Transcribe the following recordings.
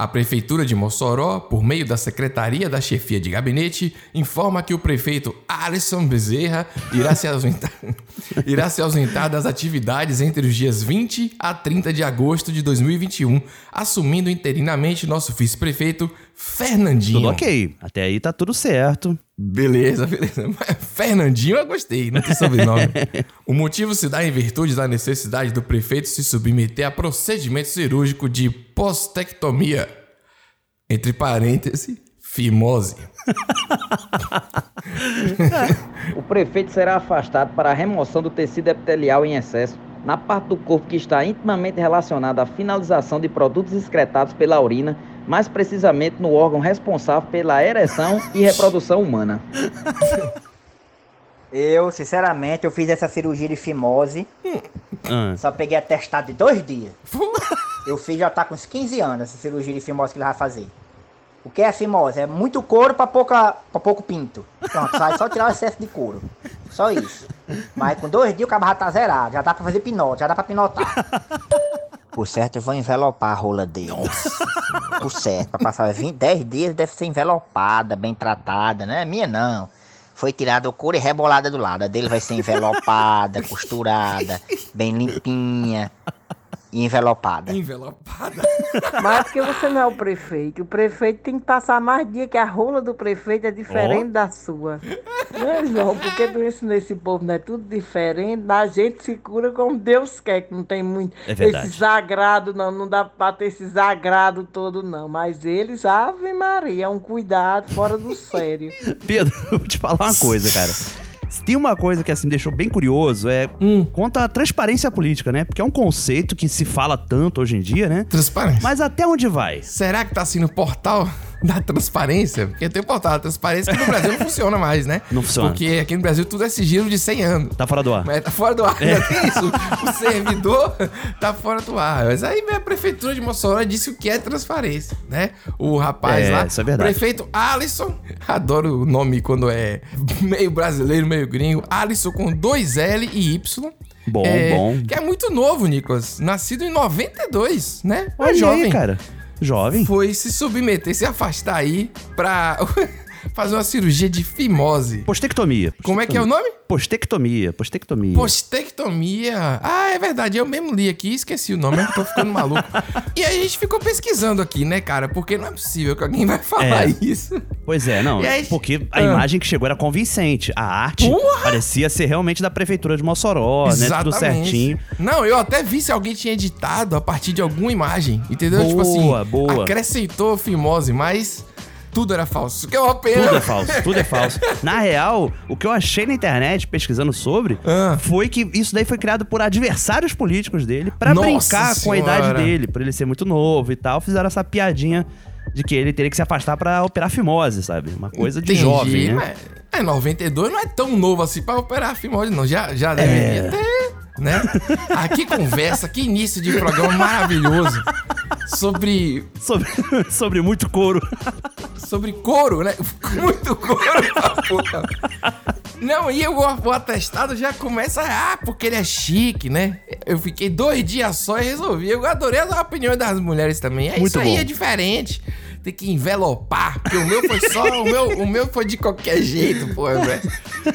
A Prefeitura de Mossoró, por meio da Secretaria da Chefia de Gabinete, informa que o prefeito Alisson Bezerra irá se ausentar, irá se ausentar das atividades entre os dias 20 a 30 de agosto de 2021, assumindo interinamente nosso vice-prefeito Fernandinho. Tudo ok. Até aí tá tudo certo. Beleza, beleza. Fernandinho eu gostei, não tem sobrenome. o motivo se dá em virtude da necessidade do prefeito se submeter a procedimento cirúrgico de postectomia. Entre parênteses, fimose. O prefeito será afastado para a remoção do tecido epitelial em excesso na parte do corpo que está intimamente relacionada à finalização de produtos excretados pela urina, mais precisamente no órgão responsável pela ereção e reprodução humana. Eu, sinceramente, eu fiz essa cirurgia de fimose. Ah. Só peguei atestado de dois dias. Eu fiz já tá com uns 15 anos essa cirurgia de fimose que ele vai fazer. O que é fimose? É muito couro pra, pouca, pra pouco pinto. Pronto, só, só tirar o excesso de couro. Só isso. Mas com dois dias o cabelo já tá zerado. Já dá pra fazer pinote, já dá pra pinotar. Por certo, eu vou envelopar a rola dele. Por certo, pra passar 20, 10 dias deve ser envelopada, bem tratada, não é minha não. Foi tirado o couro e rebolada do lado. A dele vai ser envelopada, costurada, bem limpinha envelopada. Envelopada. Mas porque você não é o prefeito. O prefeito tem que passar mais dia que a rola do prefeito é diferente da sua. Não é, João? Porque doença nesse povo não é tudo diferente. A gente se cura como Deus quer, que não tem muito É verdade. esse zagrado, não. Não dá pra ter esse zagrado todo, não. Mas eles, Ave Maria, é um cuidado fora do sério. Pedro, eu vou te falar uma coisa, cara. Se Tem uma coisa que assim me deixou bem curioso, é Hum. quanto à transparência política, né? Porque é um conceito que se fala tanto hoje em dia, né? Transparência. Mas até onde vai? Será que tá assim no portal da transparência? Porque tem o portal da transparência que no Brasil não funciona mais, né? Não funciona. Porque aqui no Brasil tudo é sigilo de 100 anos. Tá fora do ar. Mas tá fora do ar, ainda tem isso. O servidor tá fora do ar. Mas aí a prefeitura de Mossoró e disse o que é transparência, né? O rapaz É, lá, isso é verdade. prefeito Alisson, adoro o nome quando é meio brasileiro, meio gringo, Alisson com dois L e Y. Bom, É, bom. Que é muito novo, Nicolas. Nascido em 92, né? É Olha jovem. aí, cara. Jovem. Foi se submeter, se afastar aí pra fazer uma cirurgia de fimose. Postectomia. Como é que é o nome? Postectomia. Postectomia. Postectomia. Ah, é verdade. Eu mesmo li aqui e esqueci o nome. Eu tô ficando maluco. E aí a gente ficou pesquisando aqui, né, cara? Porque não é possível que alguém vai falar É. isso. Pois é, não. Aí- porque a Ah. imagem que chegou era convincente. A arte Porra! parecia ser realmente da prefeitura de Mossoró, né? Tudo certinho. Não, eu até vi se alguém tinha editado a partir de alguma imagem. Entendeu? tipo assim, Boa, boa. acrescentou fimose, mas tudo era falso. Que é uma pena. Tudo é falso, tudo é falso. Na real, o que eu achei na internet, pesquisando sobre, Ah. foi que isso daí foi criado por adversários políticos dele pra Nossa brincar com a idade Senhora. dele, por ele ser muito novo e tal. Fizeram essa piadinha de que ele teria que se afastar pra operar fimose, sabe? Uma coisa de Entendi, jovem, né? É, 92 não é tão novo assim pra operar fimose, não. Já, já deveria É. ter, né? Ah, que conversa, que início de programa maravilhoso. Sobre, Sobre, sobre muito couro. sobre couro, né? Muito couro pra porra. Não, e eu, o atestado já começa, ah, porque ele é chique, né? Eu fiquei dois dias só e resolvi. Eu adorei as opiniões das mulheres também. É Muito isso aí, bom. é diferente. Tem que envelopar, porque o meu foi só, o meu, o meu foi de qualquer jeito, pô, velho.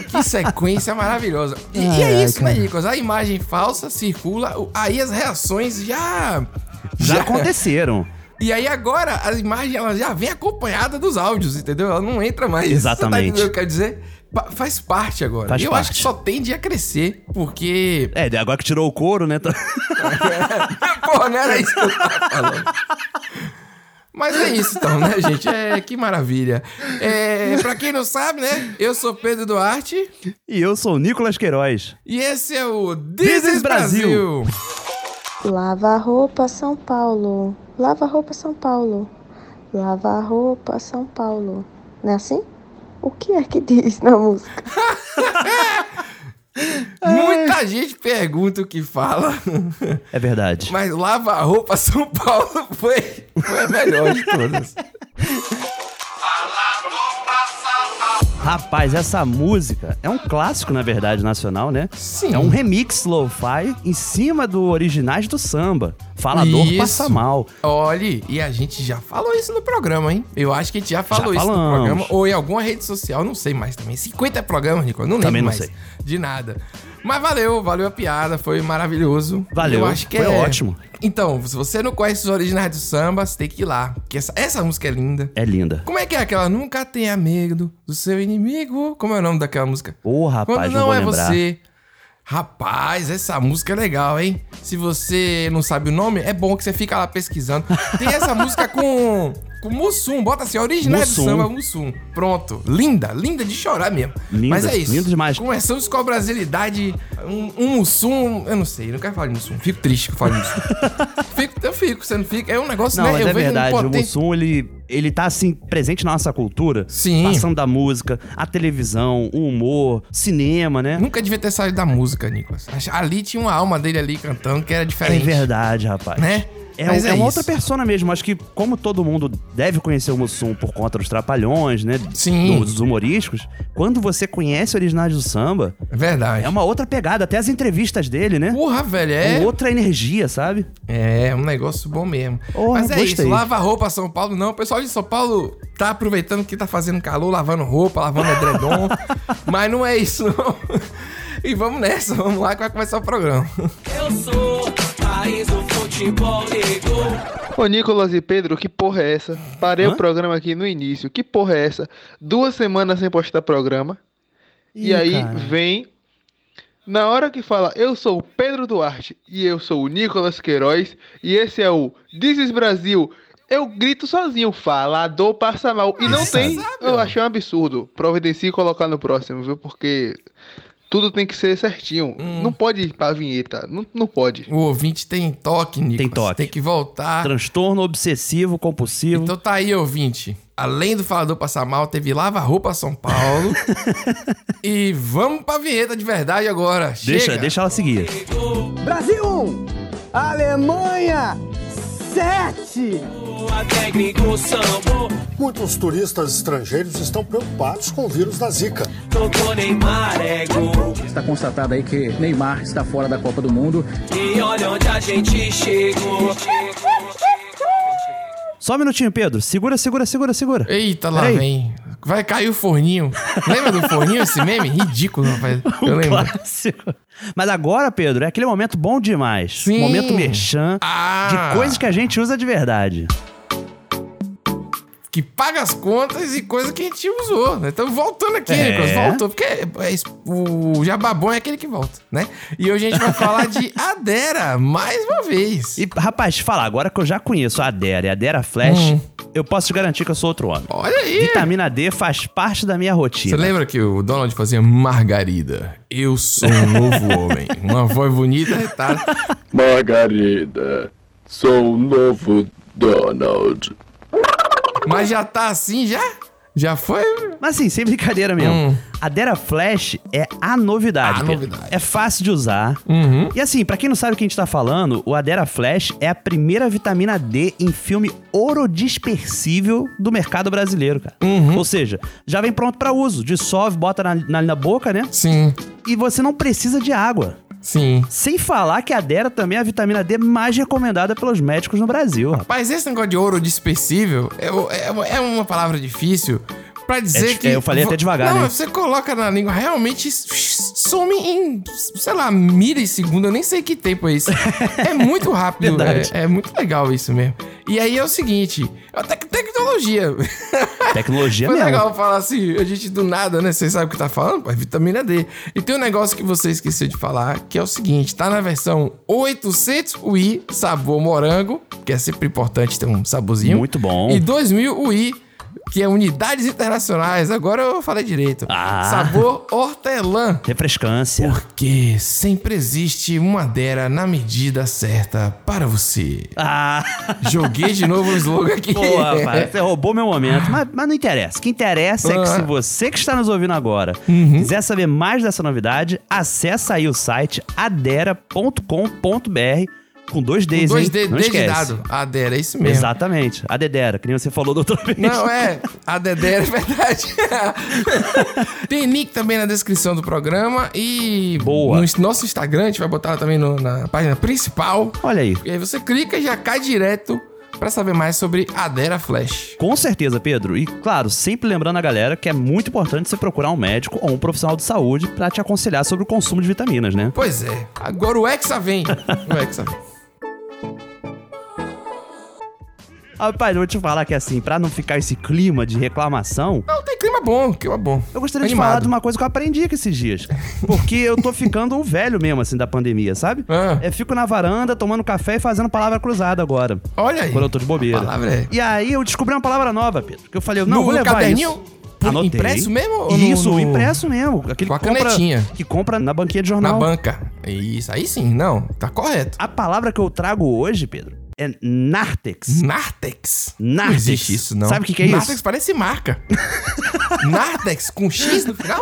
Que sequência maravilhosa. E, e é Ai, isso, né, cara. Nicolas? A imagem falsa circula, aí as reações já... Já aconteceram. E aí agora a imagem ela já vem acompanhada dos áudios, entendeu? Ela não entra mais. Exatamente. Você tá entendendo o que eu quero dizer? Faz parte agora. Faz eu parte. acho que só tende a crescer, porque. É, agora que tirou o couro, né? tá- Porra, não era isso que eu tava falando. Mas é isso então, né, gente? É, que maravilha. É, pra quem não sabe, né? Eu sou Pedro Duarte E eu sou o Nicolas Queiroz. e esse é o This This, is is Brasil. Brasil. Lava a roupa, São Paulo. Lava a roupa, São Paulo. Lava a roupa, São Paulo. Não é assim? O que é que diz na música? Muita gente pergunta o que fala, É verdade. mas lava a roupa São Paulo foi, foi a melhor de todas. Rapaz, essa música é um clássico, na verdade, nacional, né? Sim. É um remix lo-fi em cima do originais do samba. falador Isso. passa mal. Olhe, e a gente já falou isso no programa, hein? Eu acho que a gente já falou Já isso no falamos. programa. Ou em alguma rede social, não sei mais também. 50 programas, Nicolas, não lembro Também não mais sei. de nada. Mas valeu, valeu a piada, foi maravilhoso. Valeu, Eu acho que foi é... ótimo. Então, se você não conhece os originais do samba, você tem que ir lá. Porque essa, essa música é linda. É linda. Como é que é aquela? Nunca tenha medo do seu inimigo. Como é o nome daquela música? Ô, rapaz, Quando não, não, é lembrar. você. Rapaz, essa música é legal, hein? Se você não sabe o nome, é bom que você fica lá pesquisando. Tem essa música com, com Mussum. Bota assim, a original é do Mussum. samba Mussum. Pronto. Linda, linda de chorar mesmo. Linda, Mas é isso. linda demais. Começamos com a brasilidade. Um, um Mussum. Eu não sei, não quero falar de Mussum. Fico triste que eu falo de Mussum. fico, eu fico, você não fica. É um negócio, Não, né? mas eu é verdade. O potente- Mussum, ele, ele tá, assim, presente na nossa cultura. Sim. Passando da música, a televisão, o humor, cinema, né? Nunca devia ter saído da música, Nicolas. Ali tinha uma alma dele ali cantando que era É diferente. verdade, rapaz. Né? É, Mas é é uma outra persona mesmo. Acho que, como todo mundo deve conhecer o Mussum por conta dos trapalhões, né? Sim. Dos humorísticos, quando você conhece originais do samba, É verdade. é uma outra pegada. Até as entrevistas dele, né? Porra, velho, É é. outra energia, sabe? É, um negócio bom mesmo. Porra, Mas é gostei. isso, lava roupa São Paulo não. O pessoal de São Paulo tá aproveitando que tá fazendo calor, lavando roupa, lavando edredom. mas não é isso, não. E vamos nessa, vamos lá que vai começar o programa. Eu sou país do futebol. Ô Nicolas e Pedro, que porra é essa? Parei Hã? o programa aqui no início. Que porra é essa? Duas semanas sem postar programa. e Ih, aí cara. vem. Na hora que fala, eu sou o Pedro Duarte e eu sou o Nicolas Queiroz e esse é o This is Brasil. Eu grito sozinho, falador passa mal. E não tem. Eu achei um absurdo. Providencie colocar no próximo, viu? Porque tudo tem que ser certinho. Hum. Não pode ir pra vinheta. Não, não pode. O ouvinte tem toque, Nicolas. Tem toque. Tem que voltar. Transtorno obsessivo compulsivo. Então tá aí, ouvinte. Além do falador passar mal, teve Lava Roupa São Paulo. e vamos pra vinheta de verdade agora. deixa, Chega. deixa ela seguir. Brasil 1, Alemanha 7. Muitos turistas estrangeiros estão preocupados com o vírus da Zika. É. Está constatado aí que Neymar está fora da Copa do Mundo. E olha onde a gente chegou. Só um minutinho, Pedro. Segura, segura, segura, segura. Eita, lá Peraí. vem. Vai cair o forninho. Lembra do forninho esse meme? Ridículo, rapaz. Eu Um lembro. clássico. Mas agora, Pedro, é aquele momento bom demais. Sim. Momento merchan Ah. de coisas que a gente usa de verdade. Que paga as contas e coisa que a gente usou. né? Então, voltando aqui, É. Nicolas. Voltou. Porque é- é o jababom é aquele que volta, né? E hoje a gente vai falar de Adera, mais uma vez. E, rapaz, te falar, agora que eu já conheço a Adera e a Adera Flash, Hum. eu posso te garantir que eu sou outro homem. Olha aí. Vitamina D faz parte da minha Você rotina. lembra que o Donald fazia Margarida? Eu sou um novo homem. Uma voz bonita, retada. Margarida, sou o novo Donald. Mas já tá assim, já? Já foi? Mas assim, sem brincadeira mesmo. Hum. A Dera Flash é a novidade. A Pedro. novidade. É fácil de usar. Uhum. E assim, pra quem não sabe o que a gente tá falando, o Adera Flash é a primeira vitamina D em filme orodispersível do mercado brasileiro, cara. Uhum. Ou seja, já vem pronto pra uso. Dissolve, bota na, na, na boca, né? Sim, E você não precisa de água. Sim. Sem falar que a Dera também é a vitamina D mais recomendada pelos médicos no Brasil. rapaz. Mas esse negócio de ouro dispersível é, é, é uma palavra difícil pra dizer É que. é, eu falei até devagar, Não, né? você coloca na língua, realmente some em, sei lá, milissegundo, eu nem sei que tempo é isso. É muito rápido, é, é muito legal isso mesmo. E aí é o seguinte, é tec- tecnologia. Tecnologia Foi mesmo. legal falar assim, a gente do nada, né? Vocês sabem o que tá falando? Pô, é vitamina D. E tem um negócio que você esqueceu de falar, que é o seguinte, tá na versão 800 UI, sabor morango, que é sempre importante ter um saborzinho. Muito bom. E 2000 UI, que é unidades internacionais. Agora eu falei direito. Ah. Sabor hortelã. Refrescância. Porque sempre existe uma dera na medida certa para você. Ah, Joguei de novo o slogan aqui. Pô, rapaz, você roubou meu momento. Mas, mas não interessa. O que interessa é que se Ah. você que está nos ouvindo agora Uhum. quiser saber mais dessa novidade, acessa aí o site adera.com.br Com dois Ds, Com dois hein? D, Não D de dado. A Dera, é isso mesmo. Exatamente. A Dedera, que nem você falou da outra vez. Não, é. A Dedé é verdade. Tem nick também na descrição do programa e Boa. no nosso Instagram, a gente vai botar também no- na página principal. Olha aí. E aí você clica e já cai direto pra saber mais sobre a Dera Flash. Com certeza, Pedro. E claro, sempre lembrando a galera que é muito importante você procurar um médico ou um profissional de saúde pra te aconselhar sobre o consumo de vitaminas, né? Pois é. Agora o Hexa vem. O Hexa vem. Rapaz, eu vou te falar que assim, pra não ficar esse clima de reclamação, Não, tem clima bom, clima bom. eu gostaria de Animado. falar de uma coisa que eu aprendi aqui esses dias. Porque eu tô ficando um velho mesmo, assim, da pandemia, sabe? Ah. Eu fico na varanda, tomando café e fazendo palavra cruzada agora. Olha aí. Quando eu tô de bobeira. Palavra é- E aí eu descobri uma palavra nova, Pedro. Que eu falei, não, No- vou levar caderninho? isso. Anotei. impresso mesmo Isso, no- impresso mesmo. Aquele Com a que compra, canetinha. que compra na banquinha de Na jornal. banca. Isso, aí sim, não, tá correto. A palavra que eu trago hoje, Pedro, é Nartex. Nartex. Nartex. Não existe isso, não. Sabe o que que é isso? Nartex parece marca. Nartex com X no final?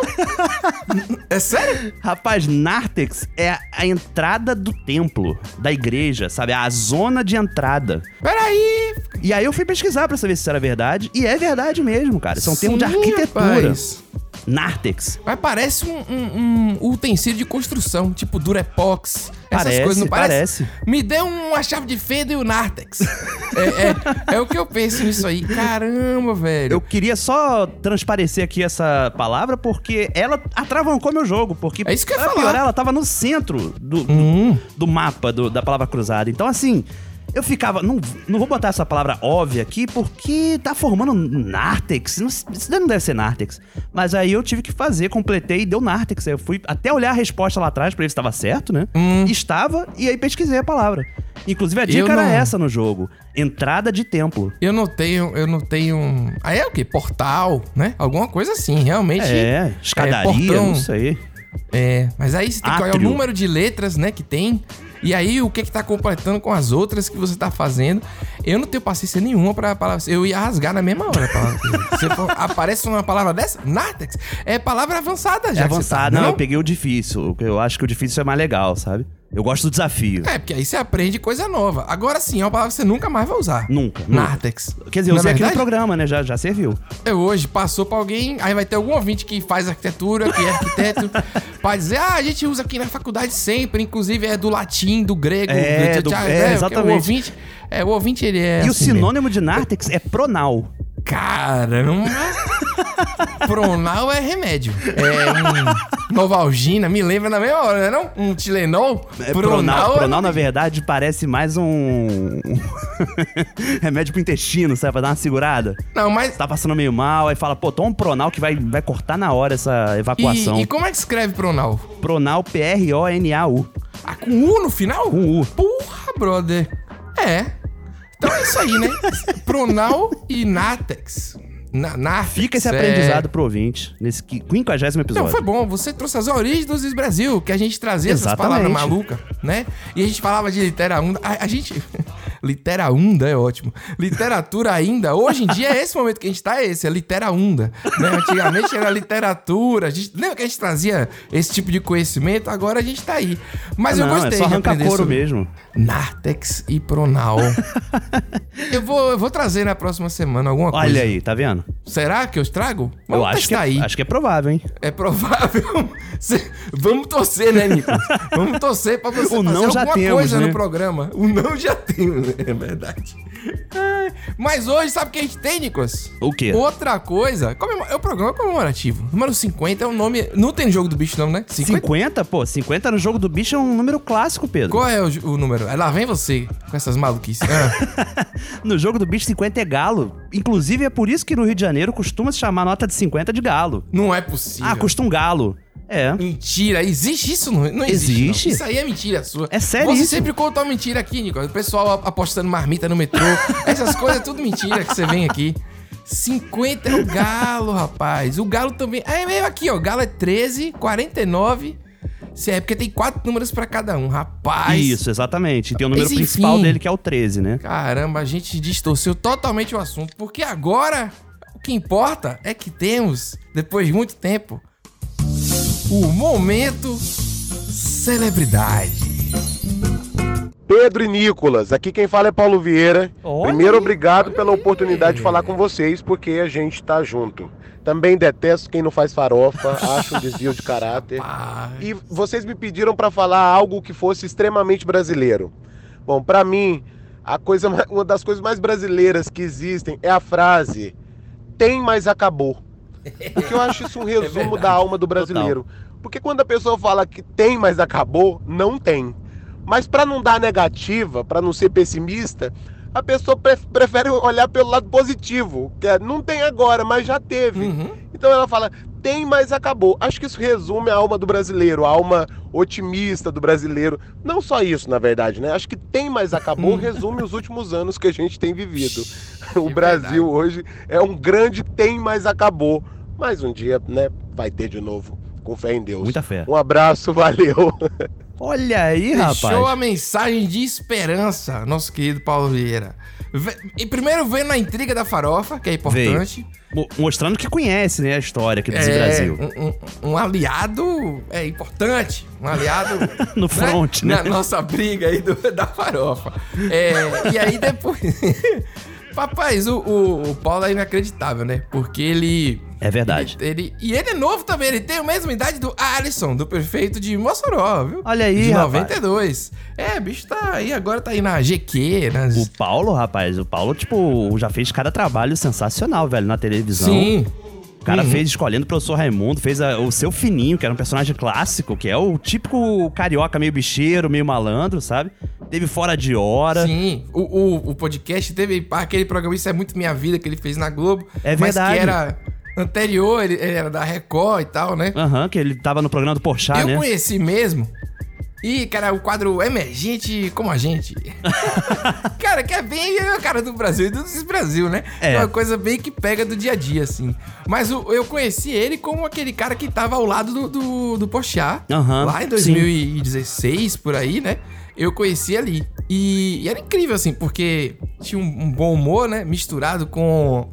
É sério? Rapaz, Nartex é a entrada do templo, da igreja, sabe? A zona de entrada. Peraí. E aí eu fui pesquisar pra saber se isso era verdade. E é verdade mesmo, cara. Isso é um termo de Sim, arquitetura. rapaz. Nartex. Mas parece um, um, um utensílio de construção, tipo Durepox. Essas Parece, coisas, não parece? parece. Me dê uma chave de fenda e o Nartex. é, é, é o que eu penso nisso aí. Caramba, velho. Eu queria só transparecer aqui essa palavra porque ela atravancou meu jogo. Porque, É isso que eu ia falar. piorar, ela tava no centro do, do, Hum. do mapa do- da palavra cruzada. Então, assim, eu ficava. Não, não vou botar essa palavra óbvia aqui porque tá formando Nartex. Não, isso não deve ser Nartex. Mas aí eu tive que fazer, completei e deu Nartex. Aí Eu fui até olhar a resposta lá atrás pra ver se estava certo, né? Estava, e aí pesquisei a palavra. Inclusive, a dica Hum. Eu era não- essa no jogo: entrada de templo. Eu não tenho, eu não tenho. Aí é o quê? Portal, né? Alguma coisa assim, realmente. É, escadaria, portão. não sei. É, mas aí você tem que olhar o número de letras, né, que tem. E aí o que que tá completando com as outras que você tá fazendo. Eu não tenho paciência nenhuma pra palavra. Eu ia rasgar na mesma hora. for- aparece uma palavra dessa, Nartex, é palavra avançada já. É você tá, não, não? eu peguei o difícil. Eu acho que o difícil é mais legal, sabe? Eu gosto do desafio. É, porque aí você aprende coisa nova. Agora sim, é uma palavra que você nunca mais vai usar. Nunca. nunca. Quer dizer, eu é usei aqui no programa, né? Já, já serviu. É hoje, passou pra alguém, aí vai ter algum ouvinte que faz arquitetura, que é arquiteto, pra dizer, ah, a gente usa aqui na faculdade sempre, inclusive é do latim, do grego, É, do, do- né, é, porque exatamente. O ouvinte, é, o ouvinte ele é e o assim mesmo. sinônimo de Nartex é pronal. Caramba! Pronal é remédio. É um Novalgina, me lembra na mesma hora, não é não? Um Tilenol? É, pronal, é- pronal, na verdade, parece mais um. remédio pro intestino, sabe? Pra dar uma segurada. Não, mas... Tá passando meio mal, aí fala, pô, toma um pronal que vai, vai cortar na hora essa evacuação. E, e como é que escreve Pronal? Pronal, P-R-O-N-A-U. Ah, com U no final? Com U. Porra, brother. É. Isso aí, né? Pronal e Natex. Na, Nartex, Fica esse é. aprendizado pro ouvinte nesse 50 episódio. Não, foi bom. Você trouxe as origens do Brasil, que a gente trazia essas Exatamente. palavras malucas, né? E a gente falava de literaunda. A, a gente. Literaunda é ótimo. Literatura ainda. Hoje em dia é esse momento que a gente tá, é esse, é literaunda. Né? Antigamente era literatura. A gente, lembra que a gente trazia esse tipo de conhecimento? Agora a gente tá aí. Mas eu Não, gostei é só de aprender couro sobre mesmo. Nartex e Pronal. eu, vou, eu vou trazer na próxima semana alguma coisa. Olha aí, tá vendo? Será que eu trago? eu acho que, é, aí. acho que é provável, hein? É provável. Vamos torcer, né, Nico? Vamos torcer pra você O fazer não alguma temos, coisa né? no programa. O não já temos, é verdade. Mas hoje, sabe o que a gente tem, Nicolas? O quê? Outra coisa. É o programa comemorativo. Número 50 é um nome. Não tem jogo do bicho, não, né? 50? Pô, 50 no jogo do bicho é um número clássico, Pedro. Qual é o, o número? Lá vem você com essas maluquices. Ah, No jogo do bicho, 50 é galo. Inclusive, é por isso que no Rio de Janeiro costuma se chamar nota de 50 de galo. não é possível. Ah, custa um galo. É. Mentira, existe isso? Não, não existe. Existe. não. Isso aí é mentira sua. É sério Você isso? sempre conta uma mentira aqui, Nico. O pessoal ap- apostando marmita no metrô. Essas coisas é tudo mentira que você vem aqui. 50 é o galo, rapaz. O galo também. É meio aqui, ó. O galo é 13, 49. Se é porque tem quatro números pra cada um, rapaz. Isso, exatamente. Tem o número Mas, principal dele, que é o 13, né? Caramba, a gente distorceu totalmente o assunto. Porque agora o que importa é que temos, depois de muito tempo, o momento celebridade. Pedro e Nicolas, aqui quem fala é Paulo Vieira. Olha Primeiro, obrigado pela oportunidade de falar com vocês, porque a gente tá junto. Também detesto quem não faz farofa, acho um desvio de caráter. E vocês me pediram para falar algo que fosse extremamente brasileiro. Bom, para mim, a coisa, ma- uma das coisas mais brasileiras que existem é a frase "tem, mas acabou". Porque eu acho isso um resumo da alma do brasileiro. Porque quando a pessoa fala que tem, mas acabou, não tem. Mas para não dar negativa, para não ser pessimista, a pessoa pre- prefere olhar pelo lado positivo, que é não tem agora, mas já teve. Então ela fala tem, mas acabou. Acho que isso resume a alma do brasileiro, a alma otimista do brasileiro. Não só isso, na verdade, né? Acho que tem, mas acabou resume os últimos anos que a gente tem vivido. O Brasil hoje é um grande tem, mas acabou. Mas um dia, né, vai ter de novo. Com fé em Deus. Muita fé. Um abraço, valeu. Olha aí, Deixou rapaz. a mensagem de esperança, nosso querido Paulo Vieira. E primeiro veio na intriga da farofa, que é importante. Mo- Mostrando que conhece, né, a história aqui do É, Brasil. Um, um- um aliado é importante. Um aliado. No front, né? Na nossa briga aí do- da farofa. É, e aí depois. Rapaz, o, o, o Paulo é inacreditável, né? Porque ele. É verdade. Ele, ele- e ele é novo também, ele tem a mesma idade do Alisson, do prefeito de Mossoró, viu? Olha aí, De rapaz. 92. É, bicho tá aí, agora tá aí na GQ, nas. O Paulo, rapaz, o Paulo, tipo, já fez cada trabalho sensacional, velho, na televisão. Sim. O cara Uhum. fez escolhendo o professor Raimundo, fez a- o seu fininho, que era um personagem clássico, que é o típico carioca meio bicheiro, meio malandro, sabe? Teve fora de hora. Sim, o, o, o podcast teve aquele programa Isso é Muito Minha Vida que ele fez na Globo. É Mas verdade. que era anterior, ele, ele era da Record e tal, né? Aham, que ele tava no programa do Porchat, Eu né? conheci mesmo. E, cara, o quadro Emergente como a gente. cara, que é bem a cara do Brasil e do Brasil, né? É. uma coisa bem que pega do dia a dia, assim. Mas o- eu conheci ele como aquele cara que tava ao lado do, do, do Porchat. Aham, lá em sim. 2016, por aí, né? Eu conheci ali. E, e era incrível, assim, porque tinha um, um bom humor, né? Misturado com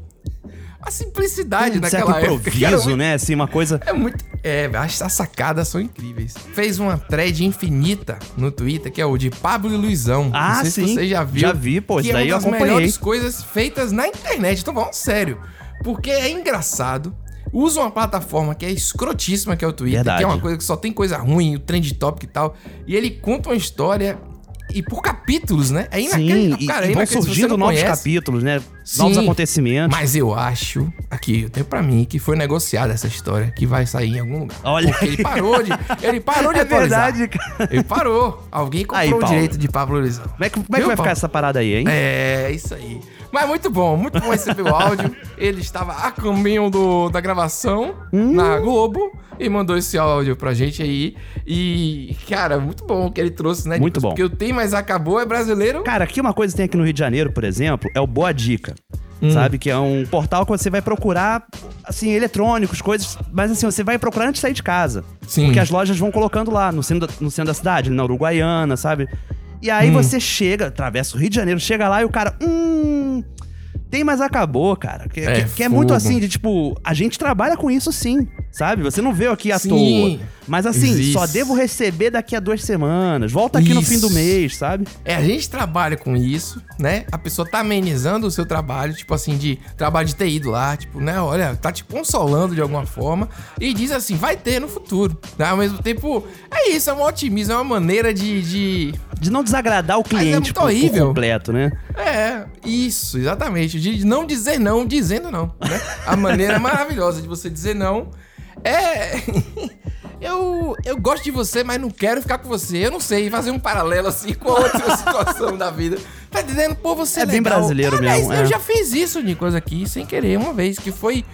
a simplicidade Um certo naquela época. improviso, muito- né? Assim, uma coisa... é muito. É, as, as sacadas são incríveis. Fez uma thread infinita no Twitter, que é o de Pablo e Luizão. Ah, Não sei sim. se você já viu. Já vi, pô, que isso é daí uma eu das acompanhei. melhores coisas feitas na internet. Tô falando sério. Porque é engraçado. Usa uma plataforma que é escrotíssima, que é o Twitter, Verdade. que é uma coisa que só tem coisa ruim, o trend topic e tal. E ele conta uma história. E por capítulos, né? É Sim, inacreditável. e, Cara, é e vão. Se você surgindo novos conhece- capítulos, né? Novos Sim, acontecimentos. Mas eu acho, aqui, eu tenho pra mim, que foi negociada essa história, que vai sair em algum lugar. Olha Porque ele parou de. Ele parou de É atualizar. verdade, cara. Ele parou. Alguém comprou Aí, o Paulo. direito de Pablo Luizão. Como é que, como é que vai ficar essa parada aí, hein? É, isso aí. Mas muito bom, muito bom receber o áudio. Ele estava a caminho do, da gravação Hum. na Globo e mandou esse áudio pra gente aí. E, cara, muito bom o que ele trouxe, né? Muito bom. Porque o Tem Mais Acabou é brasileiro. Cara, aqui uma coisa que tem aqui no Rio de Janeiro, por exemplo, é o Boa Dica. Hum. Sabe? Que é um portal que você vai procurar, assim, eletrônicos, coisas. Mas assim, você vai procurar antes de sair de casa. Sim. Porque as lojas vão colocando lá no centro da, no centro da cidade, na Uruguaiana, sabe? E aí Hum. você chega, atravessa o Rio de Janeiro, chega lá e o cara. Hum. Tem, mas acabou, cara. Que É, que- que é muito assim, de tipo, a gente trabalha com isso sim, sabe? Você não veio aqui à Sim. toa. Mas assim, Existe. só devo receber daqui a duas semanas. Volta aqui no fim do Isso. mês, sabe? É, a gente trabalha com isso, né? A pessoa tá amenizando o seu trabalho, tipo assim, de trabalho de ter ido lá, tipo, né? Olha, tá te consolando de alguma forma e diz assim, vai ter no futuro. Né? Ao mesmo tempo, é isso, é um otimismo, é uma maneira de. De, de não desagradar o cliente muito por- por completo, né? É, isso, exatamente. De não dizer não dizendo não, né? A maneira maravilhosa de você dizer não é. Eu, eu gosto de você, mas não quero ficar com você. Eu não sei, fazer um paralelo assim com outra situação da vida. Tá dizendo, pô, você é, É bem legal. brasileiro Aliás, mesmo, Eu é. já fiz isso, Nicolas, aqui, sem querer, uma vez, que foi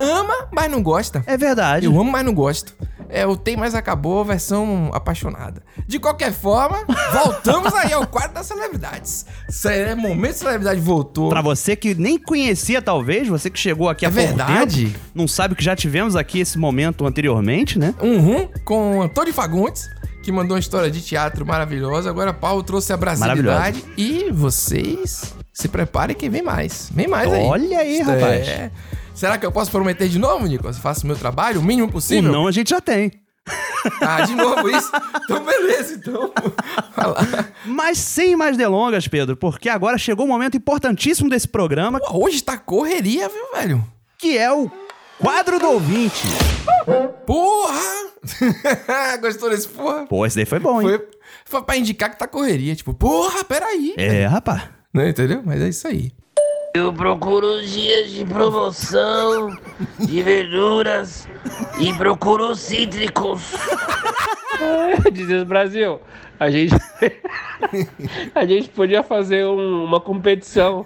ama, mas não gosta. É verdade. Eu amo, mas não gosto. É o Tem Mais Acabou, versão apaixonada. De qualquer forma, voltamos aí ao quadro das celebridades. Cé- Momento de celebridade voltou. Pra você que nem conhecia, talvez, você que chegou aqui É há verdade. tempo, não sabe que já tivemos aqui esse momento anteriormente, né? Uhum, com Antônio Fagundes, que mandou uma história de teatro maravilhosa. Agora Paulo trouxe a brasilidade. E vocês se preparem que vem mais. Vem mais aí. Olha aí, rapaz. é- Será que eu posso prometer de novo, Nicolas? Faço o meu trabalho, o mínimo possível? O não a gente já tem. Ah, de novo isso? Então, beleza, então. Mas sem mais delongas, Pedro, porque agora chegou um momento importantíssimo desse programa. Hoje tá correria, viu, velho? Que é o quadro do ouvinte. Porra! Gostou desse porra? Pô, esse daí foi bom, hein? Foi, foi pra indicar que tá correria. Tipo, porra, peraí. É, rapaz. Não, entendeu? Mas é isso aí. Eu procuro dias de promoção de verduras e procuro cítricos. Dizes Brasil, a gente a gente podia fazer um- uma competição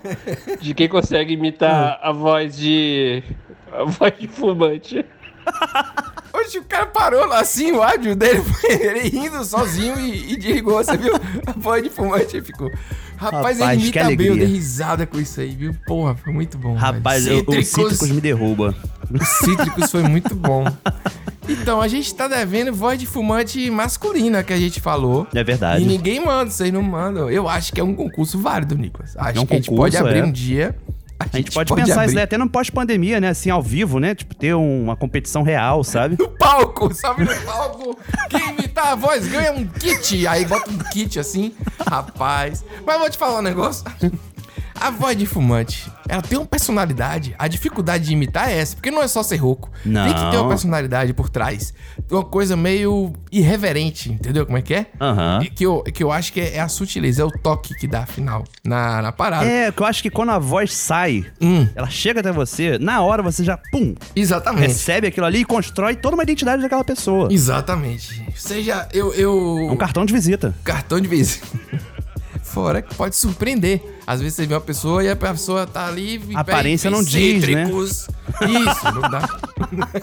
de quem consegue imitar a voz de a voz de fumante. Hoje o cara parou lá assim, o áudio dele foi ele rindo sozinho e, e desligou, você viu? A voz de fumante ficou. Rapaz, Rapaz, ele imita bem, eu dei risada com isso aí, viu? Porra, foi muito bom. Rapaz, velho. eu- o Cítricos me derruba. O Cítricos foi muito bom. Então, a gente tá devendo voz de fumante masculina que a gente falou. É verdade. E ninguém manda, vocês não mandam. Eu acho que é um concurso válido, Nicolas. Acho É um que a gente concurso, pode abrir é. um dia. A gente pode, pensar isso daí até no pós-pandemia, né? Assim, ao vivo, né? Tipo, ter um- uma competição real, sabe? No palco, sabe? No palco. Quem imitar a voz ganha um kit. Aí bota um kit assim. Rapaz. Mas eu vou te falar um negócio. A voz de fumante, ela tem uma personalidade. A dificuldade de imitar é essa, porque não é só ser rouco. Não. Tem que ter uma personalidade por trás. Uma coisa meio irreverente, entendeu como é que é? Aham. E Que, eu, que eu acho que é, é a sutileza, é o toque que dá afinal na, na parada. É, que eu acho que quando a voz sai, ela chega até você, na hora você já, pum, Exatamente. recebe aquilo ali e constrói toda uma identidade daquela pessoa. Exatamente. Seja, eu. eu... É um cartão de visita. Cartão de visita. Fora que pode surpreender. Às vezes você vê uma pessoa e a pessoa tá ali. A aparência não diz, né? cítricos. Isso, não dá.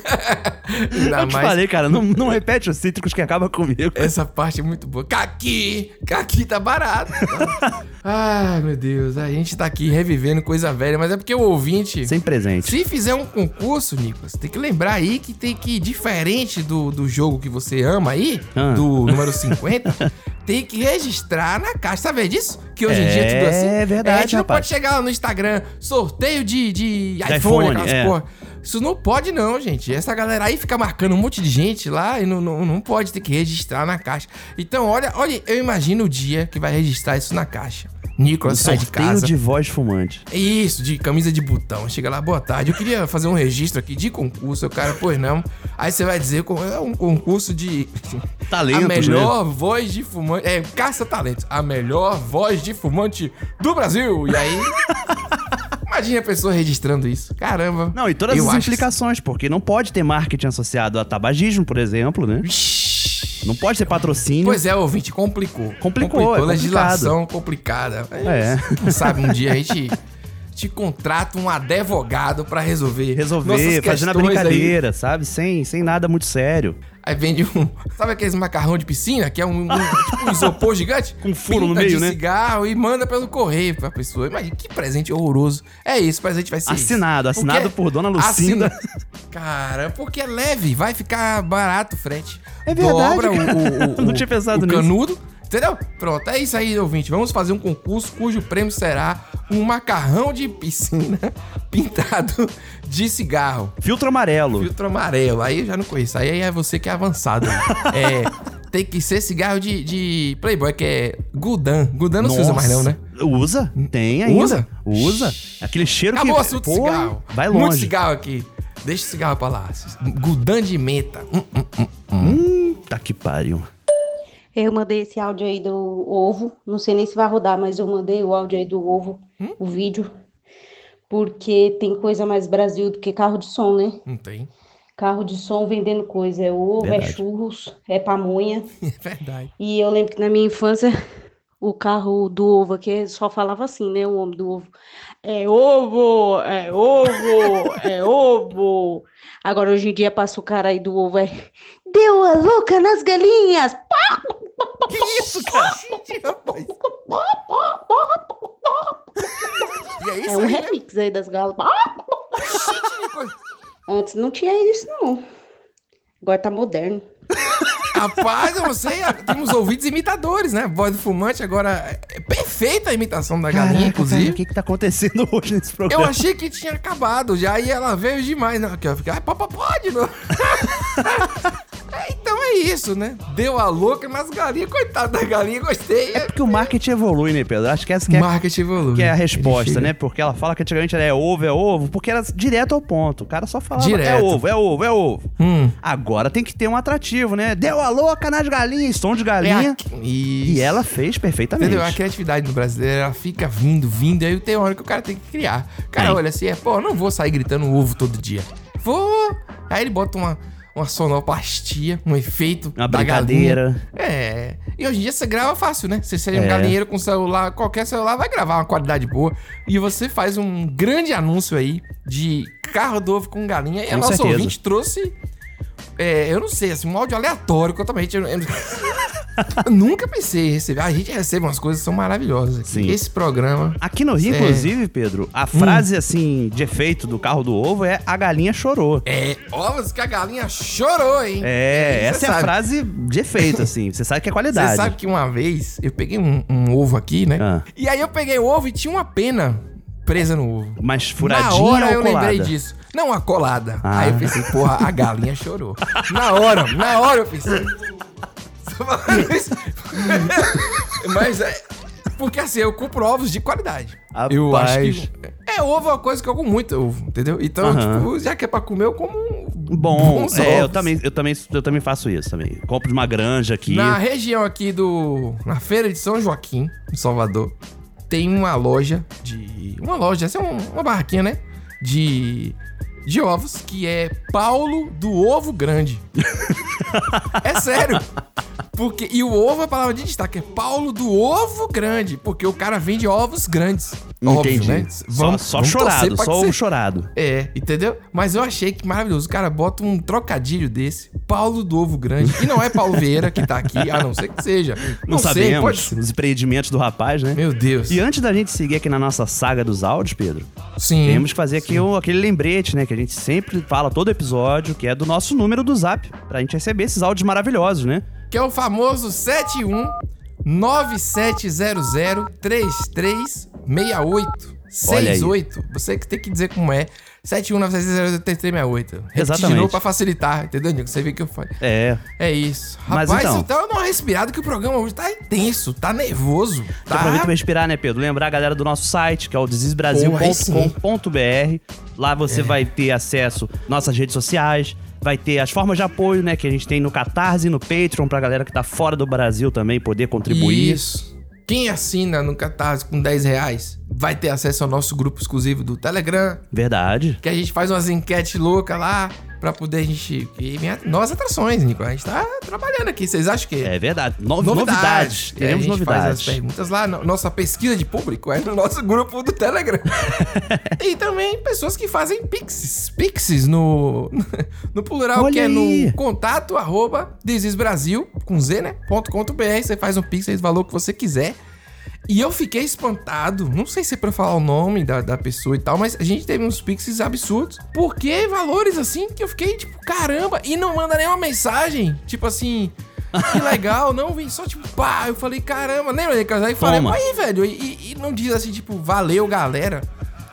Ainda Eu te falei, cara, não, não repete os cítricos que acaba comigo. Essa parte é muito boa. Caqui! Caqui tá barato. Ai, meu Deus. A gente tá aqui revivendo coisa velha, mas é porque o ouvinte. Sem presente. Se fizer um concurso, Nicolas, tem que lembrar aí que tem que, diferente do, do jogo que você ama aí, Ah. do número 50, tem que registrar na caixa. Sabe disso? Que hoje em dia é tudo É assim. verdade, a gente não rapaz. pode chegar lá no Instagram, sorteio de, de iPhone, iPhone, aquelas é. porra. Isso não pode, não, gente. Essa galera aí fica marcando um monte de gente lá e não, não, não pode ter que registrar na caixa. Então, olha, olha, eu imagino o dia que vai registrar isso na caixa. Nicolas sai de casa. de voz fumante. Isso, de camisa de botão. Chega lá, boa tarde. Eu queria fazer um registro aqui de concurso. O cara, pois não. Aí você vai dizer, é um concurso de. Talentos, A melhor né? voz de fumante. É, caça-talentos. A melhor voz de fumante do Brasil. E aí. Imagina a pessoa registrando isso. Caramba. Não, e todas as implicações, porque não pode ter marketing associado a tabagismo, por exemplo, né? Não pode ter patrocínio. Pois é, ouvinte, complicou. Complicou, é legislação complicada. É. Quem sabe um dia a gente te contrata um advogado pra resolver. Resolver, fazendo a questões aí. brincadeira, sabe? Sem, sem nada muito sério. Aí vende um. Sabe aqueles macarrão de piscina? Que é um, um- tipo um isopor gigante? Com furo no meio, de né? cigarro e manda pelo correio pra pessoa. Imagina que presente horroroso. É isso, o presente vai ser isso. Assinado, assinado Porque- por Dona Lucinda. Cara, porque é leve, vai ficar barato o frete. É verdade, Dobra o, o, o, Não tinha pensado o nisso. canudo. Entendeu? Pronto, é isso aí, ouvinte. Vamos fazer um concurso cujo prêmio será um macarrão de piscina pintado de cigarro. Filtro amarelo. Filtro amarelo. Aí eu já não conheço. Aí é você que é avançado. é. Tem que ser cigarro de, de Playboy, que é Gudan. Gudan não se usa mais, não, né? Usa? Tem ainda. Usa? Usa. Aquele cheiro Acabou o que. assunto Pô, cigarro. Vai Muito longe. cigarro aqui. Deixa o cigarro pra lá. Gudan de menta. Hum, hum, hum, hum. Hum, tá que pariu. Eu mandei esse áudio aí do ovo. Não sei nem se vai rodar, mas eu mandei o áudio aí do ovo, Hum? o vídeo. Porque tem coisa mais Brasil do que carro de som, né? Não tem. Carro de som vendendo coisa. É ovo, é Verdade. churros, é pamonha. É verdade. E eu lembro que na minha infância, o carro do ovo aqui só falava assim, né? O homem do ovo. É ovo, é ovo, é ovo. Agora hoje em dia passa o cara aí do ovo, é. Deu a louca nas galinhas! Que isso, cara? E é isso É um aí, né? remix aí das galas. Antes não tinha isso, não. Agora tá moderno. Rapaz, eu não sei. Temos ouvidos imitadores, né? Voz do fumante agora. É perfeita a imitação da galinha, Caraca, inclusive. cara, o que que tá acontecendo hoje nesse Eu programa? achei que tinha acabado já e ela veio demais. Não, aqui, ó, fica, ah, pode, não. É, é isso, né? Deu a louca nas galinhas, coitada da galinha, gostei. É porque o marketing evolui, né, Pedro? Acho que essa que é, marketing evolui. que é a resposta, né? Porque ela fala que antigamente era é ovo, é ovo, porque era direto ao ponto. O cara só falava é Direto. ovo, é ovo, é ovo. Hum. Agora tem que ter um atrativo, né? Deu a louca nas galinhas, som de galinha. É Isso. E ela fez perfeitamente. Entendeu? A criatividade do brasileiro, ela fica vindo, vindo, e aí tem hora que o cara tem que criar. O cara olha assim, é, pô, não vou sair gritando ovo todo dia. Vou. Aí ele bota uma, uma sonoplastia, um efeito. Uma da brincadeira. galinha. É. E hoje em dia você grava fácil, né? Você seja um É. galinheiro com celular, qualquer celular vai gravar uma qualidade boa. E você faz um grande anúncio aí de carro do ovo com galinha. E a Com nossa certeza. ouvinte trouxe. É, eu não sei, assim, um áudio aleatório, totalmente. Eu, eu- eu nunca pensei em receber. A gente recebe umas coisas que são maravilhosas. aqui. Sim. Esse programa. Aqui no Rio, É. inclusive, Pedro, a frase assim de efeito do carro do ovo é a galinha chorou. É, ovos que a galinha chorou, hein? É, Você essa é a sabe. frase de efeito, assim. Você sabe que é qualidade. Você sabe que uma vez eu peguei um, um ovo aqui, né? Ah. E aí eu peguei o ovo e tinha uma pena presa no ovo. Mas Na furadinha hora ou eu colada? lembrei disso. Não, a colada. Ah. Aí eu pensei, porra, a galinha chorou. Na hora, na hora eu pensei. Mas é. Porque assim, eu compro ovos de qualidade. Eu acho Rapaz. que. É, ovo é uma coisa que eu como muito ovo, entendeu? Então, tipo, já que é pra comer, eu como Bom, bons é, eu ovos. também, eu, também, eu também faço isso também. Compro de uma granja aqui. Na região aqui do. Na feira de São Joaquim, em Salvador, tem uma loja de. Uma loja, essa é um- uma barraquinha, né? De. De ovos, que é Paulo do Ovo Grande. é sério. Porque, e o ovo é a palavra de destaque, é Paulo do Ovo Grande. Porque o cara vende ovos grandes. Óbvio, Entendi. né? Só- só chorado, pra que só ovo chorado. É, entendeu? Mas eu achei que maravilhoso. O cara bota um trocadilho desse, Paulo do Ovo Grande. E não é Paulo Vieira que tá aqui, a não ser que seja. Não, sei, sabemos pode ser. os empreendimentos do rapaz, né? Meu Deus. E antes da gente seguir aqui na nossa saga dos áudios, Pedro, Sim. temos que fazer aqui o- aquele lembrete, né? Que a gente sempre fala todo episódio, que é do nosso número do zap, pra gente receber esses áudios maravilhosos, né? Que é o famoso 71 9700 3368 Olha aí. 68. Você que tem que dizer como é. 71 9700 3368. Repetir de Exatamente. novo pra facilitar, entendeu, Nico? Você vê que eu falei. É. É isso. Mas Rapaz, então- então... dá uma respirada que o programa hoje tá intenso, tá nervoso. Tá? aproveita pra respirar, né, Pedro? Lembrar a galera do nosso site, que é o desisbrasil.com.br. Lá você É. vai ter acesso às nossas redes sociais, vai ter as formas de apoio, né, que a gente tem no Catarse e no Patreon, pra galera que tá fora do Brasil também poder contribuir. Isso. Quem assina no Catarse com 10 reais vai ter acesso ao nosso grupo exclusivo do Telegram. Verdade. Que a gente faz umas enquetes loucas lá pra poder a gente. E vem a- novas atrações, Nico. A gente tá trabalhando aqui. Vocês acham que. É verdade. No- novidades. É, Teremos a gente faz novidades. as perguntas lá. No- Nossa pesquisa de público é no nosso grupo do Telegram. e também pessoas que fazem pixies. Pixies no, no plural, Olha que é aí. no contato arroba desisbrasil, com Z, né? Ponto ponto .br. Você faz um pix, o valor que você quiser. E eu fiquei espantado, não sei se é pra falar o nome da, da pessoa e tal, mas a gente teve uns pixies absurdos. Porque valores assim que eu fiquei tipo, caramba, e não manda nenhuma mensagem, tipo assim, que legal, não vem só tipo, pá, eu falei, caramba, lembra de casar? E falei, aí, velho, e- e não diz assim, tipo, valeu, galera.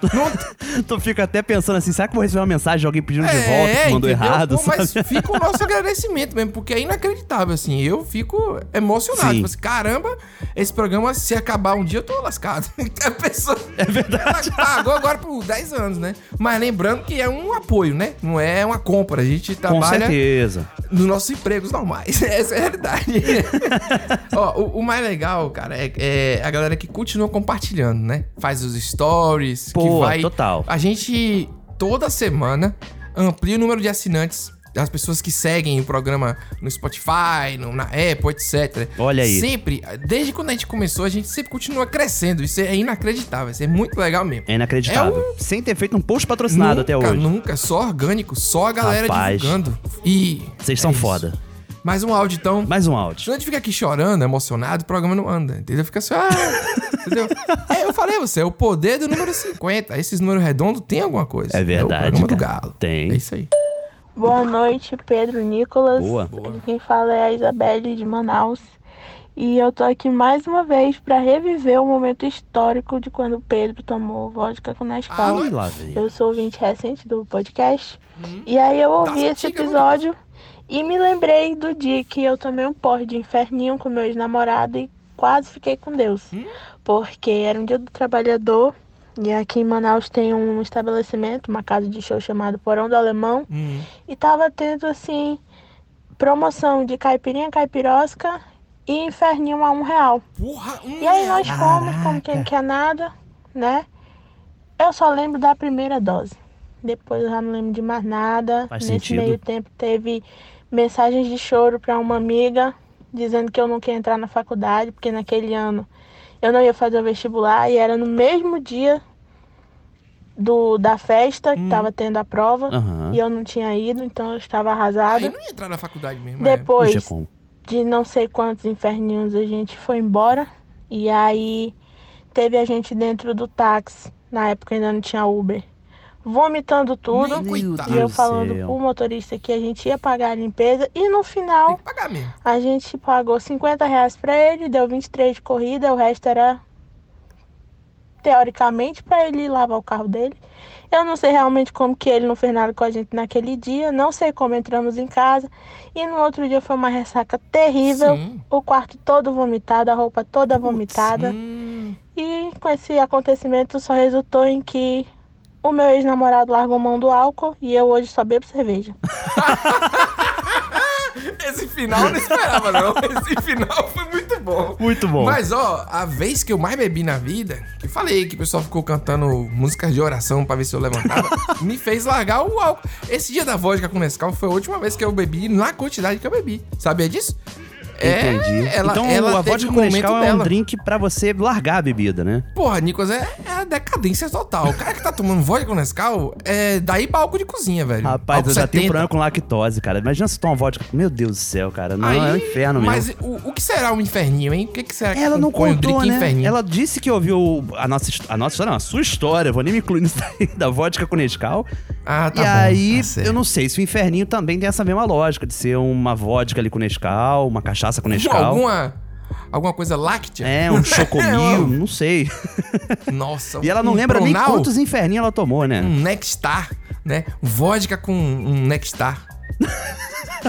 tu fica até pensando assim, será que eu vou receber uma mensagem de alguém pedindo de volta que mandou É, entendeu? errado, Pô, Mas fica o nosso agradecimento mesmo, porque é inacreditável, assim. Eu fico emocionado. Sim. Tipo assim, caramba, esse programa, se acabar um dia, eu tô lascado. A pessoa. É verdade. Pagou agora por 10 anos, né? Mas lembrando que é um apoio, né? Não é uma compra. A gente Com trabalha certeza. nos nossos empregos normais. Essa é a realidade. Ó, o, o mais legal, cara, é, é a galera que continua compartilhando, né? Faz os stories, que Pô, vai. total. A gente, toda semana, amplia o número de assinantes. Das pessoas que seguem o programa no Spotify, no, na Apple, etc. Olha aí. Sempre, desde quando a gente começou, a gente sempre continua crescendo. Isso é inacreditável. Isso é muito legal mesmo. É inacreditável. É Sem ter feito um post patrocinado até Nunca, hoje. Nunca, só orgânico, só a galera Rapaz. divulgando. E. Vocês são é isso. foda. Mais um áudio, então. Mais um áudio. Se a gente fica aqui chorando, emocionado, o programa não anda, entendeu? Fica assim, ah, entendeu? É, eu falei a você, é o poder do número 50. Esses números redondos tem alguma coisa. É verdade, É o programa do galo. Tem. É isso aí. Boa noite, Pedro Nicolas. Boa. Quem fala é a Isabelle de Manaus. E eu tô aqui mais uma vez para reviver o momento histórico de quando o Pedro tomou vodka com Nescau. Vem. eu sou ouvinte recente do podcast. E aí eu ouvi esse episódio E me lembrei do dia que eu tomei um porre de inferninho com meu ex-namorado e quase fiquei com Deus. Porque era um dia do trabalhador e aqui em Manaus tem um estabelecimento, uma casa de show chamado Porão do Alemão. E tava tendo assim promoção de caipirinha caipirosca e inferninho a um real. e aí nós fomos, como quem não quer nada, né? Eu só lembro da primeira dose. Depois eu já não lembro de mais nada. Faz Nesse sentido. meio tempo teve mensagens de choro para uma amiga dizendo que eu não queria entrar na faculdade, porque naquele ano eu não ia fazer o vestibular e era no mesmo dia do, da festa que tava tendo a prova Aham. e eu não tinha ido, então eu estava arrasada. Aí não ia entrar na faculdade mesmo. é. Depois como? de não sei quantos inferninhos a gente foi embora. E aí teve a gente dentro do táxi. Na época ainda não tinha Uber. Vomitando tudo. E eu do falando pro motorista que a gente ia pagar a limpeza. E no final, Pagar mesmo. a gente pagou 50 reais pra ele, deu 23 de corrida, o resto era teoricamente pra ele ir lavar o carro dele. Eu não sei realmente como que ele não fez nada com a gente naquele dia, não sei como entramos em casa. E no outro dia foi uma ressaca terrível, Sim. o quarto todo vomitado, a roupa toda vomitada. hum. E com esse acontecimento só resultou em que o meu ex-namorado largou mão do álcool e eu hoje só bebo cerveja. Esse final eu não esperava, não. Esse final foi muito bom. Muito bom. Mas, ó, a vez que eu mais bebi na vida, que falei que o pessoal ficou cantando músicas de oração pra ver se eu levantava, me fez largar o álcool. Esse dia da vodka com Nescau foi a última vez que eu bebi na quantidade que eu bebi. Sabia disso? Entendi. ela, então ela a vodka com Nescau é um drink pra você largar a bebida, né? Porra, Nicolas, é, é a decadência total. O cara que tá tomando vodka com Nescau é daí pra álcool de cozinha, velho. Rapaz, Álcool eu já tenho 70. problema com lactose, cara. Imagina se toma vodka. Meu Deus do céu, cara. Não, é um inferno mesmo. Mas o, o que será um inferninho, hein? O que, que será que Ela não um contou, né? inferninho? Ela disse que ouviu a nossa, a nossa história, não, a sua história, vou nem me incluir nisso daí, da vodka com Nescau. Ah, tá E bom, aí, tá eu não sei se o inferninho também tem essa mesma lógica, de ser uma vodka ali com Nescau, uma cachaça com Nescau. Alguma, alguma coisa láctea? É, um chocomil, não sei. Nossa. E ela não um lembra nem Pronal, quantos inferninhos ela tomou, né? Um Nextar, né? Vodka com um Nextar.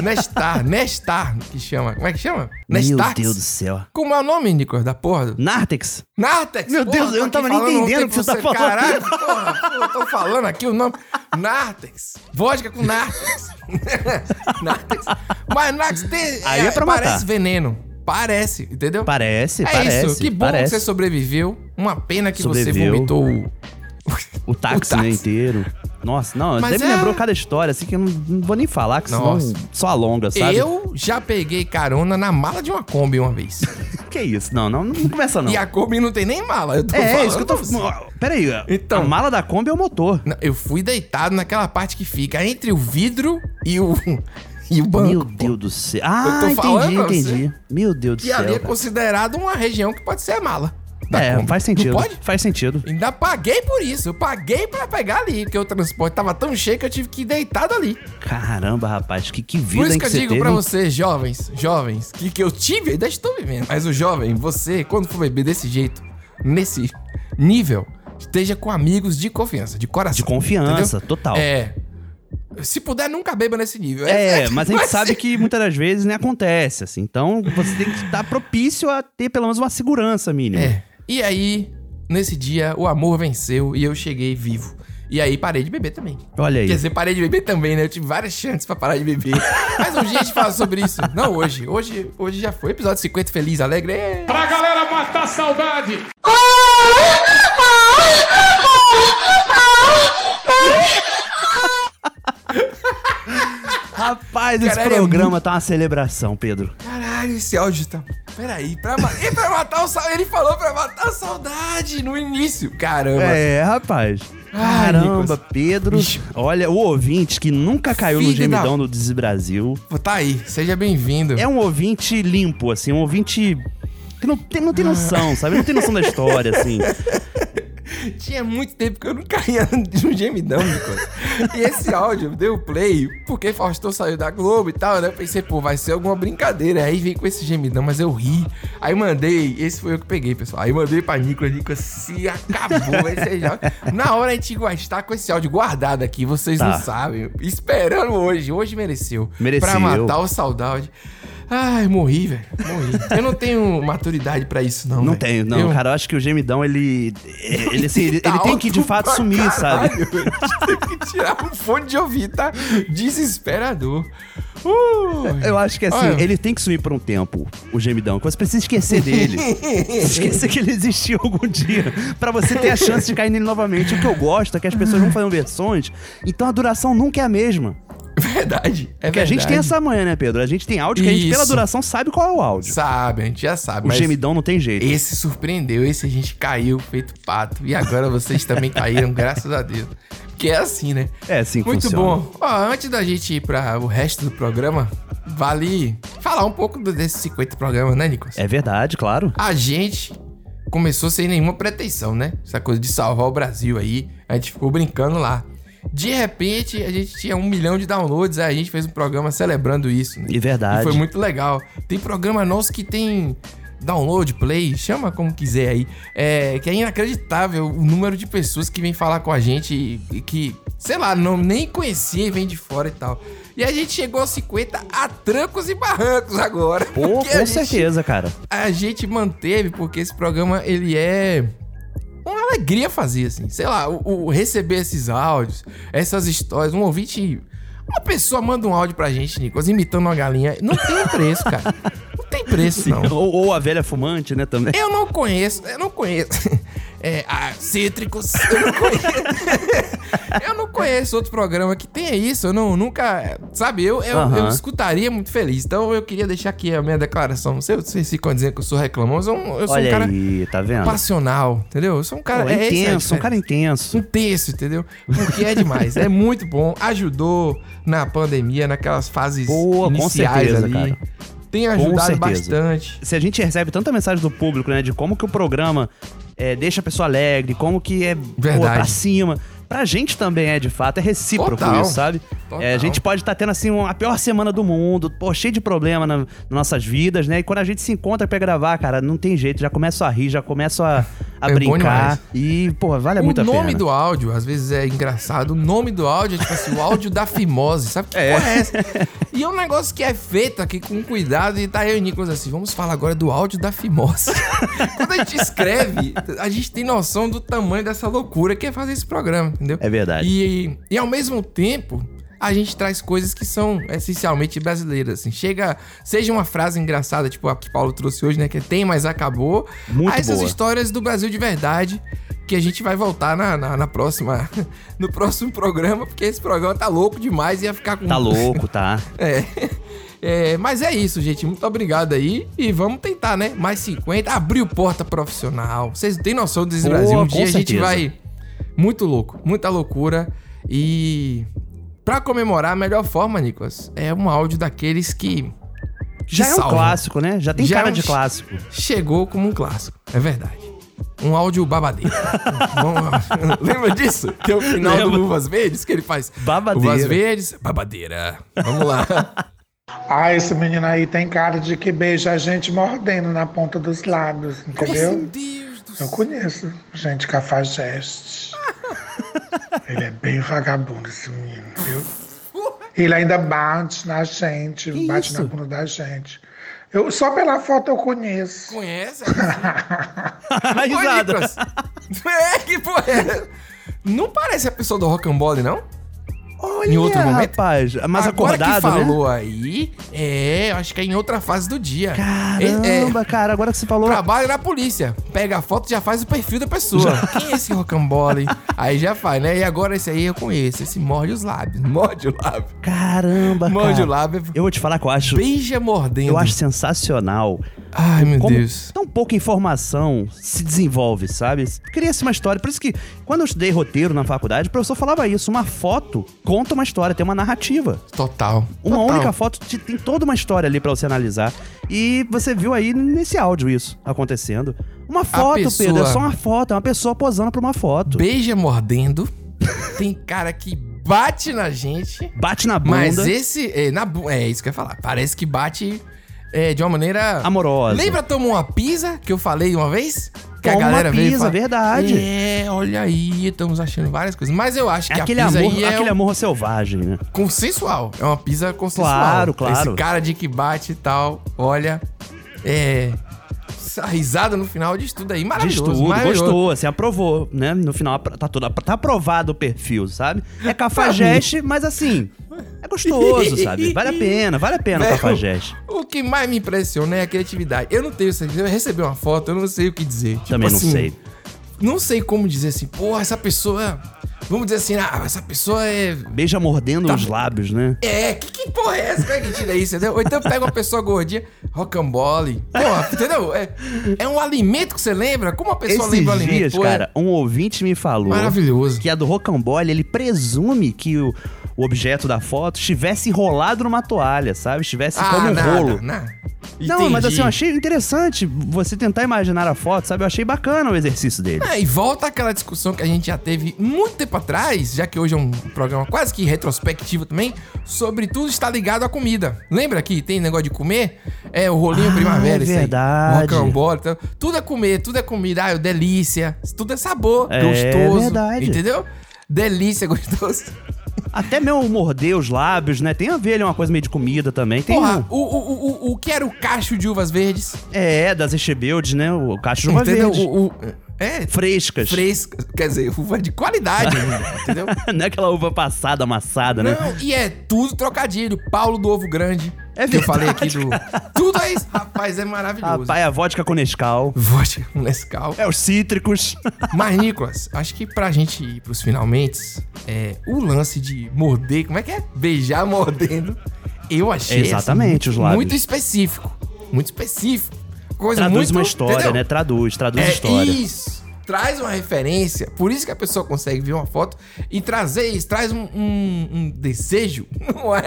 Nestar, Nestar, que chama. Como é que chama? Meu Nestax? Deus do céu. Como é o nome, Nicolas, da porra? Nartex. Nartex! Meu porra, Deus, eu não tava nem entendendo o que você tá falando. Caralho, porra, pô, eu tô falando aqui o nome. Nartex. Vodka com Nartex. Nartex. Mas Nartex tem, Aí é pra matar. parece veneno. Parece, entendeu? Parece, é parece. isso. Que bom parece. que você sobreviveu. Uma pena que você Sobreviveu. vomitou o... O táxi, O né, táxi. inteiro. Nossa, não, Mas até me é- lembrou cada história, assim, que eu não, não vou nem falar, que Nossa. senão só alonga, sabe? Eu já peguei carona na mala de uma Kombi uma vez. Que isso? Não, não, não começa não. E a Kombi não tem nem mala. Eu tô É, falando isso que eu tô... pra você. Pera aí, Então. a mala da Kombi é o motor. Eu fui deitado naquela parte que fica entre o vidro e o, e o banco. Meu. Deus do céu. Eu Ah, tô falando entendi, entendi. Meu Deus do Que céu. ali é cara. considerado uma região que pode ser a mala. Da É, Kombi. faz sentido. Não pode? Faz sentido. Ainda paguei por isso. Eu paguei pra pegar ali, porque o transporte tava tão cheio que eu tive que ir deitado ali. Caramba, rapaz, que, que vida Por isso hein, que eu digo teve, pra hein? vocês, jovens, jovens, que, que eu tive, ainda estou vivendo. Mas o jovem, você, quando for beber desse jeito, nesse nível, esteja com amigos de confiança, de coração. De confiança, entendeu? total. É. Se puder, nunca beba nesse nível. É, mas a gente Mas sabe se- que muitas das vezes nem acontece, assim. Então, você tem que estar propício a ter pelo menos uma segurança mínima. É. E aí, nesse dia, o amor venceu e eu cheguei vivo. E aí parei de beber também. Olha aí. Quer dizer, parei de beber também, né? Eu tive várias chances pra parar de beber. Mas um dia a gente fala sobre isso. Não hoje. Hoje, hoje já foi episódio 50 feliz, alegre. Pra galera matar a saudade. Rapaz, esse é programa tá uma celebração, Pedro. Caralho, esse áudio tá. Peraí, pra, ma... e pra matar o sa... Ele falou pra matar a saudade no início. Caramba. É, rapaz. Ai, Caramba, Nicolas. Pedro. Olha, o ouvinte que nunca caiu no Filho gemidão da- do Desi Brasil. Pô, Tá aí, seja bem-vindo. É um ouvinte limpo, assim, um ouvinte que não tem, não tem noção, sabe? Não tem noção da história, assim. Tinha muito tempo que eu não caía no gemidão, Nicolas. E esse áudio deu play, porque Faustão saiu da Globo e tal, né? Eu pensei, pô, vai ser alguma brincadeira. Aí vem com esse gemidão, mas eu ri. Aí mandei, esse foi eu que peguei, pessoal. Aí mandei pra Nicolas, Nicolas, se acabou esse áudio. Na hora a gente está com esse áudio guardado aqui, vocês Tá. não sabem. Esperando hoje, hoje mereceu. Mereceu. Pra matar o saudade. Ai, morri, velho. Morri. Eu não tenho maturidade pra isso, não. Não velho. tenho, não, Eu- cara. Eu acho que o gemidão, ele. Ele, assim, ele, Tá ele tem que de fato sumir, sabe? caralho. Tem que tirar o fone de ouvido, tá? Desesperador. Uh. Eu acho que assim, Olha. ele tem que sumir por um tempo, o gemidão. Você precisa esquecer dele. esquecer que ele existiu algum dia. Pra você ter a chance de cair nele novamente. O que eu gosto é que as pessoas vão fazendo versões, então a duração nunca é a mesma. Verdade. É Porque a gente tem verdade. essa manha, né, Pedro? A gente tem áudio que a gente, pela Isso. duração, sabe qual é o áudio. Sabe, a gente já sabe. O gemidão não tem jeito. Esse surpreendeu, esse a gente caiu feito pato. E agora vocês também caíram, graças a Deus. Porque é assim, né? É assim que Muito funciona. bom. Ó, antes da gente ir para o resto do programa, vale falar um pouco desses 50 programas, né, Nicolas? É verdade, claro. A gente começou sem nenhuma pretensão, né? Essa coisa de salvar o Brasil aí. A gente ficou brincando lá. De repente, a gente tinha um milhão de downloads, aí a gente fez um programa celebrando isso. Né? É verdade. E foi muito legal. Tem programa nosso que tem download, play, chama como quiser aí. É, que é inacreditável o número de pessoas que vem falar com a gente e, e que, sei lá, não, nem conhecia e vem de fora e tal. E a gente chegou aos 50 a trancos e barrancos agora. Pô, com gente- certeza, cara. a gente manteve porque esse programa ele é uma alegria fazer assim, sei lá, o, o receber esses áudios, essas histórias, um ouvinte, uma pessoa manda um áudio pra gente, Nicolas, imitando uma galinha, não tem preço, cara. Não tem preço não. Ou, ou a velha fumante, né, também. Eu não conheço, eu não conheço. É, a Cítricos, eu não conheço. eu não conheço outro programa que tenha isso. Eu não, nunca. Sabe, eu, eu, eu escutaria muito feliz. Então eu queria deixar aqui a minha declaração. Não sei se vocês ficam dizendo que eu sou reclamoso. Eu, eu sou Olha um cara aí, tá vendo? passional, entendeu? Eu sou um cara. Pô, é intenso, um diferença. cara intenso. Intenso, entendeu? Porque é demais. é muito bom. Ajudou na pandemia, naquelas fases Boa, com iniciais certeza, ali. cara. Tem ajudado bastante. Se a gente recebe tanta mensagem do público, né, de como que o programa é, deixa a pessoa alegre, como que é pô, Verdade. pra cima. Pra gente também é, de fato, é recíproco Total. isso, sabe? É, a gente pode estar tendo, assim, uma- a pior semana do mundo, pô, cheio de problema na- nas nossas vidas, né? E quando a gente se encontra pra gravar, cara, não tem jeito, já começa a rir, já começa a, a É brincar. E, pô, vale muito o a pena. nome do áudio, às vezes é engraçado. O nome do áudio é tipo assim, o áudio da fimose. Sabe que É. porra é essa? E é um negócio que é feito aqui com cuidado. E tá eu e o Nicolas assim, vamos falar agora do áudio da fimose. Quando a gente escreve, a gente tem noção do tamanho dessa loucura que é fazer esse programa, entendeu? É verdade. E, e ao mesmo tempo, a gente traz coisas que são essencialmente brasileiras. Assim. Chega, seja uma frase engraçada, tipo a que Paulo trouxe hoje, né? Que é tem, mas acabou. Muito a essas boa. histórias do Brasil de verdade. Que a gente vai voltar na, na, na próxima. No próximo programa, porque esse programa tá louco demais e ia ficar com. Tá louco, tá? É. É, mas é isso, gente. Muito obrigado aí. E vamos tentar, né? Mais 50. Abriu porta profissional. Vocês têm noção desse Boa, Brasil? Um dia a gente certeza. vai. Muito louco. Muita loucura. E. Pra comemorar, a melhor forma, Nicolas, é um áudio daqueles que. Já é um clássico, né? Já tem Já cara é um de clássico. Chegou como um clássico. É verdade. Um áudio babadeiro. Lembra disso? Que é o final do Lembro. Uvas Verdes que ele faz. Babadeira. Uvas Verdes, babadeira. Vamos lá. Ah, esse menino aí tem cara de que beija a gente mordendo na ponta dos lábios, entendeu? assim, Deus do Eu conheço gente cafajeste. Ele é bem vagabundo, esse menino, viu? Ele ainda bate na gente, Que bate isso? na bunda da gente. Eu, só pela foto eu conheço. Conhece? Risada. É, que porra é? essa? Não parece a pessoa do Rocambole, não? Olha, Em outro momento? rapaz. Mas Agora acordado, que né? falou aí, é, acho que é em outra fase do dia. Caramba, cara, agora que você falou. Trabalha na polícia. Pega a foto e já faz o perfil da pessoa. Quem é esse rocambole? aí já faz, né? E agora esse aí eu conheço. Esse morde os lábios. Morde o lábio. Caramba, Morde cara. o lábio. Eu vou te falar que eu acho. Beija mordendo. Eu acho sensacional Ai, meu Como Deus. Tão pouca informação se desenvolve, sabe? Cria-se uma história. Por isso que, quando eu estudei roteiro na faculdade, o professor falava isso. Uma foto conta uma história, tem uma narrativa. Total. Uma Total. única foto te- tem toda uma história ali pra você analisar. E você viu aí nesse áudio isso acontecendo. Uma foto, pessoa- Pedro, é só uma foto, é uma pessoa posando pra uma foto. Beija mordendo. Tem cara que bate na gente. Bate na bunda. Mas esse. É, na, é isso que eu ia falar. Parece que bate é, de uma maneira. Amorosa. Lembra tomou uma pizza que eu falei uma vez? Que Toma a galera uma pizza, fala, verdade. É, olha aí, estamos achando várias coisas. Mas eu acho É que aquele a pizza amor, aí é aquele um- amor selvagem, né? consensual. É uma pizza consensual. Claro, claro. Esse cara de que bate e tal, olha, é. A risada no final diz tudo aí. De Maravilhoso. estudo, maravilhoso. gostou, assim, aprovou, né? No final tá, tudo, tá aprovado o perfil, sabe? É cafajeste, mas assim, é gostoso, sabe? Vale a pena, vale a pena o cafajeste. O que mais me impressiona é a criatividade. Eu não tenho essa. Eu recebi uma foto, eu não sei o que dizer. Tipo Também não assim, sei. Não sei como dizer assim, porra, essa pessoa. Vamos dizer assim, ah, essa pessoa é. Beija mordendo os lábios, né? É, que, que porra é essa? Como é que tira isso, entendeu? Ou então pega uma pessoa gordinha, rocambole. Porra, entendeu? É, é um alimento que você lembra? Como a pessoa Esses lembra o alimento? dias, Pô, cara, um ouvinte me falou Maravilhoso. que a do rocambole, ele presume que o, o objeto da foto estivesse enrolado numa toalha, sabe? Estivesse Ah, como um nada, rolo. nada. Não, mas assim, eu achei interessante você tentar imaginar a foto, sabe? Eu achei bacana o exercício dele. É, e volta aquela discussão que a gente já teve muito tempo atrás, já que hoje é um programa quase que retrospectivo também, sobre tudo está ligado à comida. Lembra que tem negócio de comer? É o rolinho Ah, primavera, é isso aí. verdade. Rocambole, então, tudo é comer, tudo é comida, ah, é delícia, tudo é sabor, É gostoso. verdade. Entendeu? Delícia, gostoso. Até mesmo morder os lábios, né? Tem a ver ali uma coisa meio de comida também. Tem Porra, um- o, o, o, o que era o cacho de uvas verdes? É, das Echebeldes, né? O cacho de uva Entendeu? verde. O, o- é, Frescas. frescas. Quer dizer, uva de qualidade, entendeu? Não é aquela uva passada, amassada, né? Não, e é tudo trocadilho. Paulo do Ovo Grande. É que eu falei aqui verdade, do. Tudo é isso. Rapaz, é maravilhoso. Rapaz, a vodka com Nescau. Vodka com Nescau. É os cítricos. Mas, Nicolas, acho que pra gente ir pros finalmente, é, o lance de morder, como é que é? Beijar mordendo, eu achei Exatamente, assim, os lábios. muito específico. Muito específico. Coisa Traduz muito, uma história, entendeu? né? Traduz, traduz É história. isso. Traz uma referência. Por isso que a pessoa consegue ver uma foto e trazer isso. Traz um, um- um desejo. Não é?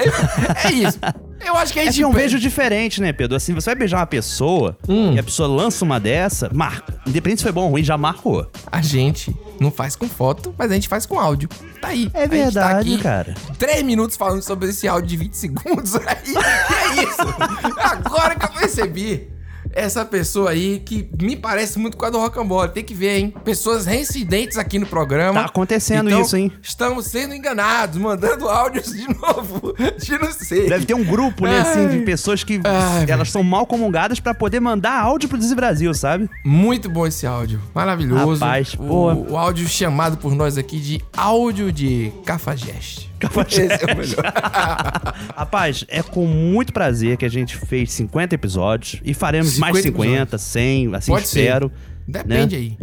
É isso. Eu acho que a É gente. que é um beijo diferente, né, Pedro? Assim, você vai beijar uma pessoa Hum. e a pessoa lança uma dessa, marca. Independente se foi bom ou ruim, já marcou. A gente não faz com foto, mas a gente faz com áudio. Tá aí. É A tá verdade, aqui cara. Três minutos falando sobre esse áudio de 20 segundos. Aí, é isso. Agora que eu percebi. Essa pessoa aí que me parece muito com a do Rocambole. Tem que ver, hein? Pessoas reincidentes aqui no programa. Tá acontecendo Então, isso, hein? Estamos sendo enganados, mandando áudios de novo. De não sei. Deve ter um grupo, né, assim, de pessoas que Ai, elas são mal comungadas pra poder mandar áudio pro Brasil, sabe? Muito bom esse áudio. Maravilhoso. Rapaz, o, pô. o áudio chamado por nós aqui de áudio de cafajeste. Cafajeste. Esse é o melhor. Rapaz, é com muito prazer que a gente fez 50 episódios e faremos mais 50 50, 100, assim Pode ser. espero. Depende né? aí.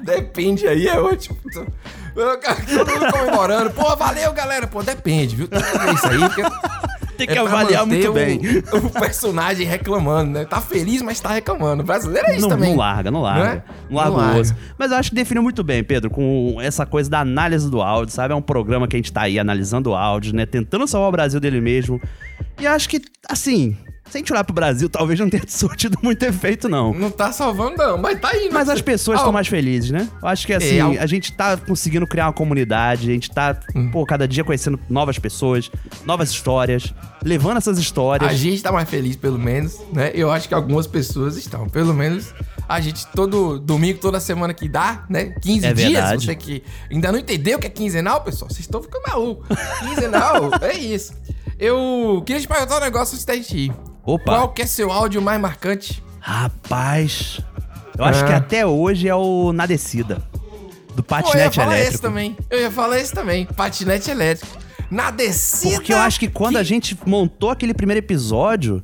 depende aí, é ótimo. Todo mundo comemorando. Pô, valeu, galera. Pô, depende, viu? Tem que ver isso aí. Porque Tem que é avaliar muito o- bem. O personagem reclamando, né? Tá feliz, mas tá reclamando. O brasileiro é isso não, também. não larga, não larga. Não é? Não larga Não o larga. osso. Mas eu acho que definiu muito bem, Pedro, com essa coisa da análise do áudio, sabe? É um programa que a gente tá aí analisando o áudio, né? Tentando salvar o Brasil dele mesmo. E acho que, assim, se a gente olhar pro Brasil, talvez não tenha surtido muito efeito, não. Não tá salvando, não, mas tá indo. Mas as pessoas estão mais felizes, né? Eu acho que assim, É, ao- a gente tá conseguindo criar uma comunidade, a gente tá, Hum. pô, cada dia conhecendo novas pessoas, novas histórias, levando essas histórias. A gente tá mais feliz, pelo menos, né? Eu acho que algumas pessoas estão. Pelo menos a gente, todo domingo, toda semana que dá, né? 15 É dias. verdade. Você que ainda não entendeu o que é quinzenal, pessoal, vocês estão ficando malucos. Quinzenal, é isso. Eu queria te perguntar um negócio antes da gente ir. Opa. Qual que é seu áudio mais marcante? Rapaz, eu acho Ah. que até hoje é o Na Descida, do Pô, eu ia patinete falar elétrico. esse também. Eu ia falar esse também. Patinete elétrico. Na descida. Porque eu acho que quando a gente montou aquele primeiro episódio,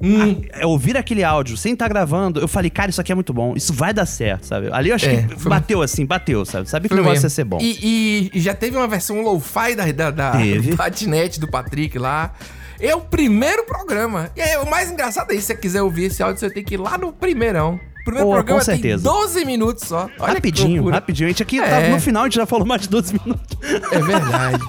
Hum. a- eu ouvir aquele áudio sem estar gravando, eu falei, cara, isso aqui é muito bom, isso vai dar certo, sabe? Ali eu acho É, que foi- bateu assim, bateu, sabe? Sabia que o negócio ia ser bom. E, e- e já teve uma versão low-fi da, da, da do patinete do Patrick lá. É o primeiro programa. E é, o mais engraçado é isso. Se você quiser ouvir esse áudio, você tem que ir lá no primeirão. Primeiro com programa tem certeza. 12 minutos só. Olha rapidinho, rapidinho. A gente aqui, É. tá- no final, a gente já falou mais de 12 minutos. É verdade.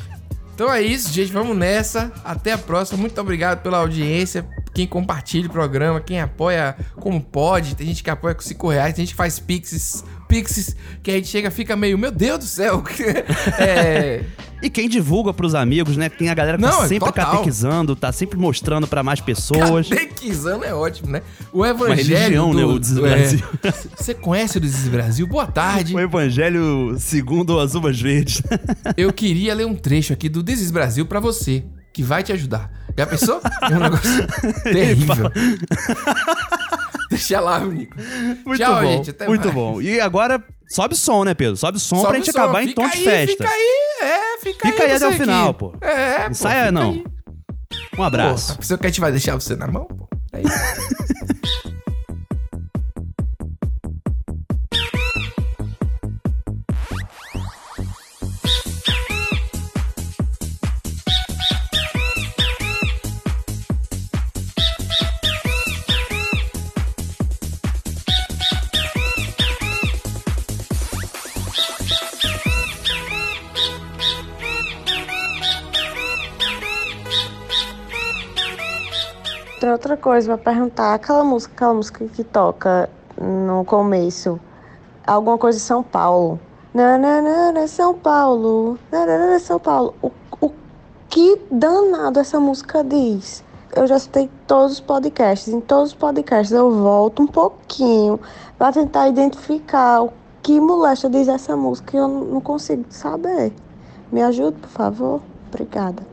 Então é isso, gente. Vamos nessa. Até a próxima. Muito obrigado pela audiência. Quem compartilha o programa, quem apoia como pode. Tem gente que apoia com 5 reais, tem gente que faz pixes, pixes, que a gente chega fica meio, meu Deus do céu. é, E quem divulga pros amigos, né? Tem a galera que Não, tá é sempre total. catequizando, tá sempre mostrando pra mais pessoas. Catequizando é ótimo, né? O evangelho. religião, do, né, o Desis é, Brasil. Você conhece o Desis Brasil? Boa tarde. O evangelho segundo as uvas verdes. Eu queria ler um trecho aqui do Desis Brasil pra você, que vai te ajudar. Já pensou? É um negócio terrível. Deixa lá, Nico. Muito Tchau, bom, gente. Muito mais. bom. E agora, sobe o som, né, Pedro? Sobe o som Sobe pra gente som. acabar em Fica tom de aí, festa. Fica aí, é, fica, Fica aí aí até o final, aqui. pô. É, pô, Ensaia fica não. aí. Um abraço. Pô, a pessoa que a gente vai deixar você na mão, pô. É isso. Outra coisa pra perguntar. Aquela música, aquela música que toca no começo, alguma coisa de São Paulo. Nananana, São Paulo. Nananana, São Paulo. O, o que danado essa música diz? Eu já citei todos os podcasts. Em todos os podcasts eu volto um pouquinho pra tentar identificar o que molesta diz essa música e eu não consigo saber. Me ajude, por favor? Obrigada.